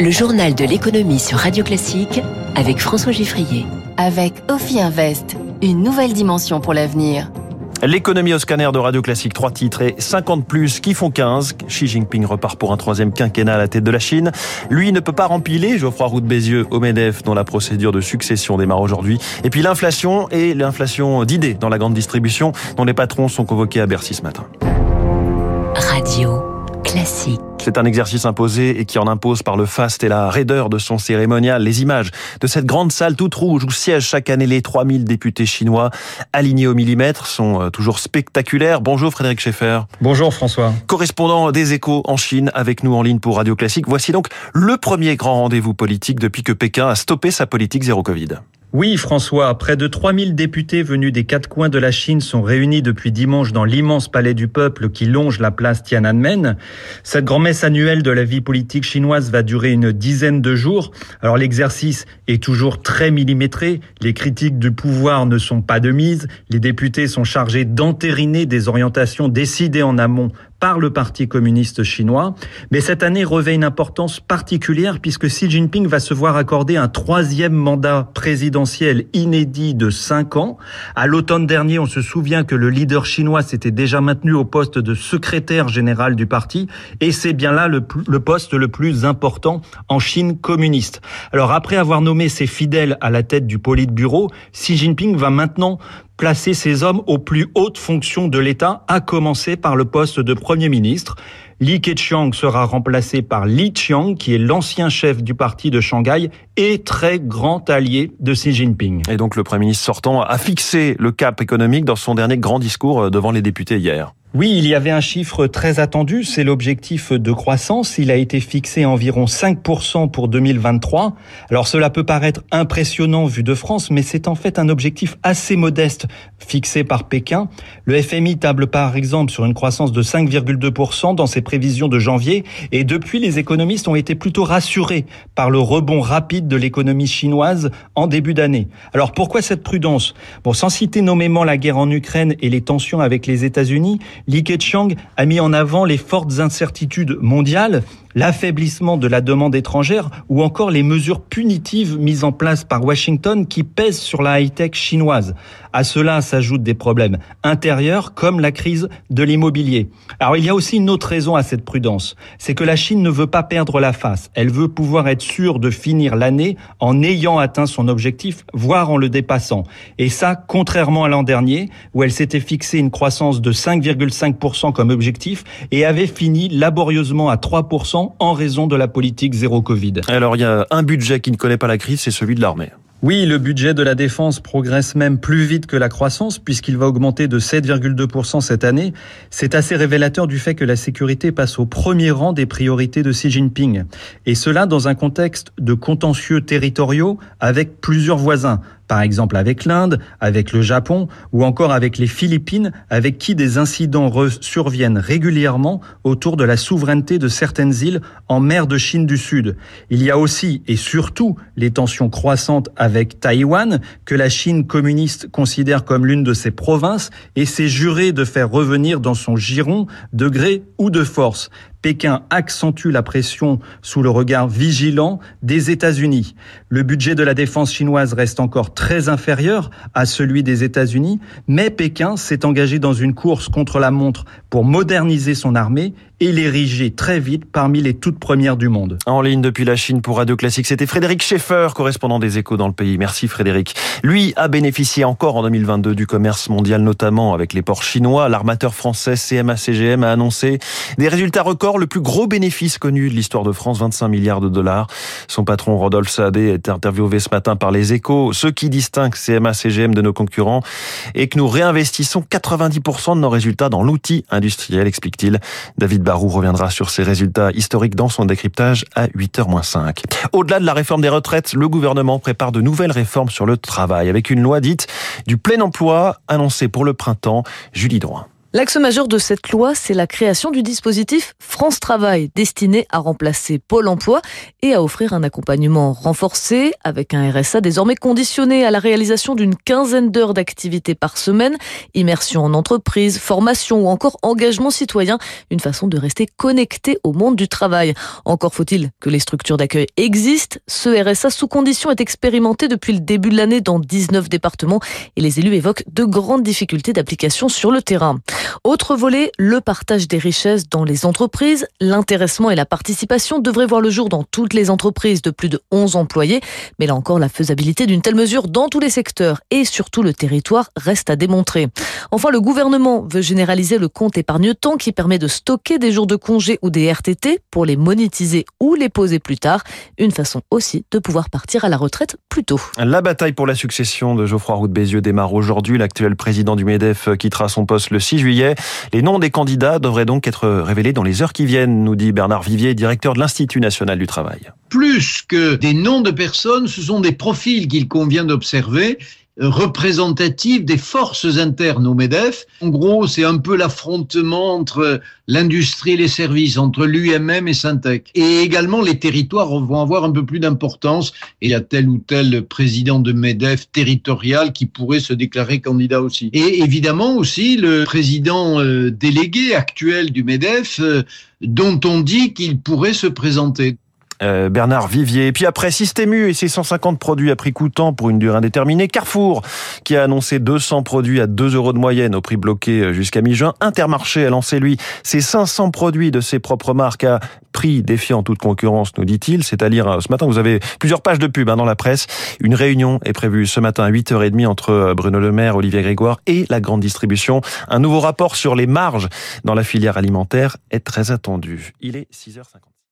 Le journal de l'économie sur Radio Classique avec François Giffrier. Avec Ophi Invest, une nouvelle dimension pour l'avenir. L'économie au scanner de Radio Classique, trois titres et 50 plus qui font 15. Xi Jinping repart pour un troisième quinquennat à la tête de la Chine. Lui ne peut pas rempiler Geoffroy Roux de Bézieux au MEDEF dont la procédure de succession démarre aujourd'hui. Et puis l'inflation et l'inflation d'idées dans la grande distribution dont les patrons sont convoqués à Bercy ce matin. Radio Classique. C'est un exercice imposé et qui en impose par le faste et la raideur de son cérémonial. Les images de cette grande salle toute rouge où siègent chaque année les 3000 députés chinois alignés au millimètre sont euh, toujours spectaculaires. Bonjour Frédéric Schaeffer. Bonjour François. Correspondant des échos en Chine avec nous en ligne pour Radio Classique. Voici donc le premier grand rendez-vous politique depuis que Pékin a stoppé sa politique zéro Covid. Oui, François, près de 3000 députés venus des quatre coins de la Chine sont réunis depuis dimanche dans l'immense palais du peuple qui longe la place Tiananmen. Cette grand-messe annuelle de la vie politique chinoise va durer une dizaine de jours. Alors l'exercice est toujours très millimétré. Les critiques du pouvoir ne sont pas de mise. Les députés sont chargés d'entériner des orientations décidées en amont par le Parti communiste chinois. Mais cette année revêt une importance particulière puisque Xi Jinping va se voir accorder un troisième mandat présidentiel inédit de cinq ans. À l'automne dernier, on se souvient que le leader chinois s'était déjà maintenu au poste de secrétaire général du parti et c'est bien là le, poste le plus important en Chine communiste. Alors après avoir nommé ses fidèles à la tête du Politburo, Xi Jinping va maintenant placer ces hommes aux plus hautes fonctions de l'État, à commencer par le poste de Premier ministre. Li Keqiang sera remplacé par Li Qiang, qui est l'ancien chef du parti de Shanghai et très grand allié de Xi Jinping. Et donc le Premier ministre sortant a fixé le cap économique dans son dernier grand discours devant les députés hier. Oui, il y avait un chiffre très attendu, c'est l'objectif de croissance. Il a été fixé à environ 5% pour 2023. Alors cela peut paraître impressionnant vu de France, mais c'est en fait un objectif assez modeste fixé par Pékin. Le FMI table par exemple sur une croissance de 5,2% dans ses prévisions de janvier, et depuis les économistes ont été plutôt rassurés par le rebond rapide de l'économie chinoise en début d'année. Alors pourquoi cette prudence? Bon, sans citer nommément la guerre en Ukraine et les tensions avec les États-Unis, Li Keqiang a mis en avant les fortes incertitudes mondiales l'affaiblissement de la demande étrangère ou encore les mesures punitives mises en place par Washington qui pèsent sur la high-tech chinoise. À cela s'ajoutent des problèmes intérieurs comme la crise de l'immobilier. Alors il y a aussi une autre raison à cette prudence, c'est que la Chine ne veut pas perdre la face. Elle veut pouvoir être sûre de finir l'année en ayant atteint son objectif, voire en le dépassant. Et ça, contrairement à l'an dernier, où elle s'était fixé une croissance de 5,5% comme objectif et avait fini laborieusement à 3% en raison de la politique zéro Covid. Alors il y a un budget qui ne connaît pas la crise, c'est celui de l'armée. Oui, le budget de la défense progresse même plus vite que la croissance puisqu'il va augmenter de 7,2% cette année. C'est assez révélateur du fait que la sécurité passe au premier rang des priorités de Xi Jinping. Et cela dans un contexte de contentieux territoriaux avec plusieurs voisins par exemple avec l'Inde, avec le Japon ou encore avec les Philippines, avec qui des incidents surviennent régulièrement autour de la souveraineté de certaines îles en mer de Chine du Sud. Il y a aussi et surtout les tensions croissantes avec Taïwan, que la Chine communiste considère comme l'une de ses provinces et s'est juré de faire revenir dans son giron de gré ou de force. Pékin accentue la pression sous le regard vigilant des États-Unis. Le budget de la défense chinoise reste encore très inférieur à celui des États-Unis, mais Pékin s'est engagé dans une course contre la montre pour moderniser son armée et l'ériger très vite parmi les toutes premières du monde. En ligne depuis la Chine pour Radio Classique, c'était Frédéric Schaeffer, correspondant des échos dans le pays. Merci Frédéric. Lui a bénéficié encore en 2022 du commerce mondial, notamment avec les ports chinois. L'armateur français CMA-CGM a annoncé des résultats records, le plus gros bénéfice connu de l'histoire de France, 25 milliards de dollars. Son patron Rodolphe Saadé est interviewé ce matin par les échos. Ce qui distingue CMA-CGM de nos concurrents est que nous réinvestissons 90% de nos résultats dans l'outil industriel, explique-t-il. David Barou reviendra sur ses résultats historiques dans son décryptage à 8h-5. Au-delà de la réforme des retraites, le gouvernement prépare de nouvelles réformes sur le travail avec une loi dite du plein emploi annoncée pour le printemps. Julie Droin. L'axe majeur de cette loi, c'est la création du dispositif France Travail, destiné à remplacer Pôle Emploi et à offrir un accompagnement renforcé avec un RSA désormais conditionné à la réalisation d'une quinzaine d'heures d'activité par semaine, immersion en entreprise, formation ou encore engagement citoyen, une façon de rester connecté au monde du travail. Encore faut-il que les structures d'accueil existent. Ce RSA sous condition est expérimenté depuis le début de l'année dans 19 départements et les élus évoquent de grandes difficultés d'application sur le terrain. Autre volet, le partage des richesses dans les entreprises. L'intéressement et la participation devraient voir le jour dans toutes les entreprises de plus de 11 employés. Mais là encore, la faisabilité d'une telle mesure dans tous les secteurs et surtout le territoire reste à démontrer. Enfin, le gouvernement veut généraliser le compte épargne-temps qui permet de stocker des jours de congé ou des RTT pour les monétiser ou les poser plus tard. Une façon aussi de pouvoir partir à la retraite plus tôt. La bataille pour la succession de Geoffroy Roux de Bézieux démarre aujourd'hui. L'actuel président du MEDEF quittera son poste le 6 juillet. Les noms des candidats devraient donc être révélés dans les heures qui viennent, nous dit Bernard Vivier, directeur de l'Institut national du travail. Plus que des noms de personnes, ce sont des profils qu'il convient d'observer représentative des forces internes au MEDEF. En gros, c'est un peu l'affrontement entre l'industrie et les services, entre l'UMM et Syntec. Et également, les territoires vont avoir un peu plus d'importance. Et il y a tel ou tel président de MEDEF territorial qui pourrait se déclarer candidat aussi. Et évidemment aussi le président euh, délégué actuel du MEDEF, euh, dont on dit qu'il pourrait se présenter. Euh, Bernard Vivier. Et puis après Systému et ses 150 produits à prix coûtant pour une durée indéterminée, Carrefour qui a annoncé 200 produits à 2 euros de moyenne au prix bloqué euh, jusqu'à mi-juin. Intermarché a lancé lui ses 500 produits de ses propres marques à prix défiant toute concurrence, nous dit-il. C'est à lire euh, ce matin. Vous avez plusieurs pages de pub hein, dans la presse. Une réunion est prévue ce matin à 8h30 entre Bruno Le Maire, Olivier Grégoire et la grande distribution. Un nouveau rapport sur les marges dans la filière alimentaire est très attendu. Il est 6h50.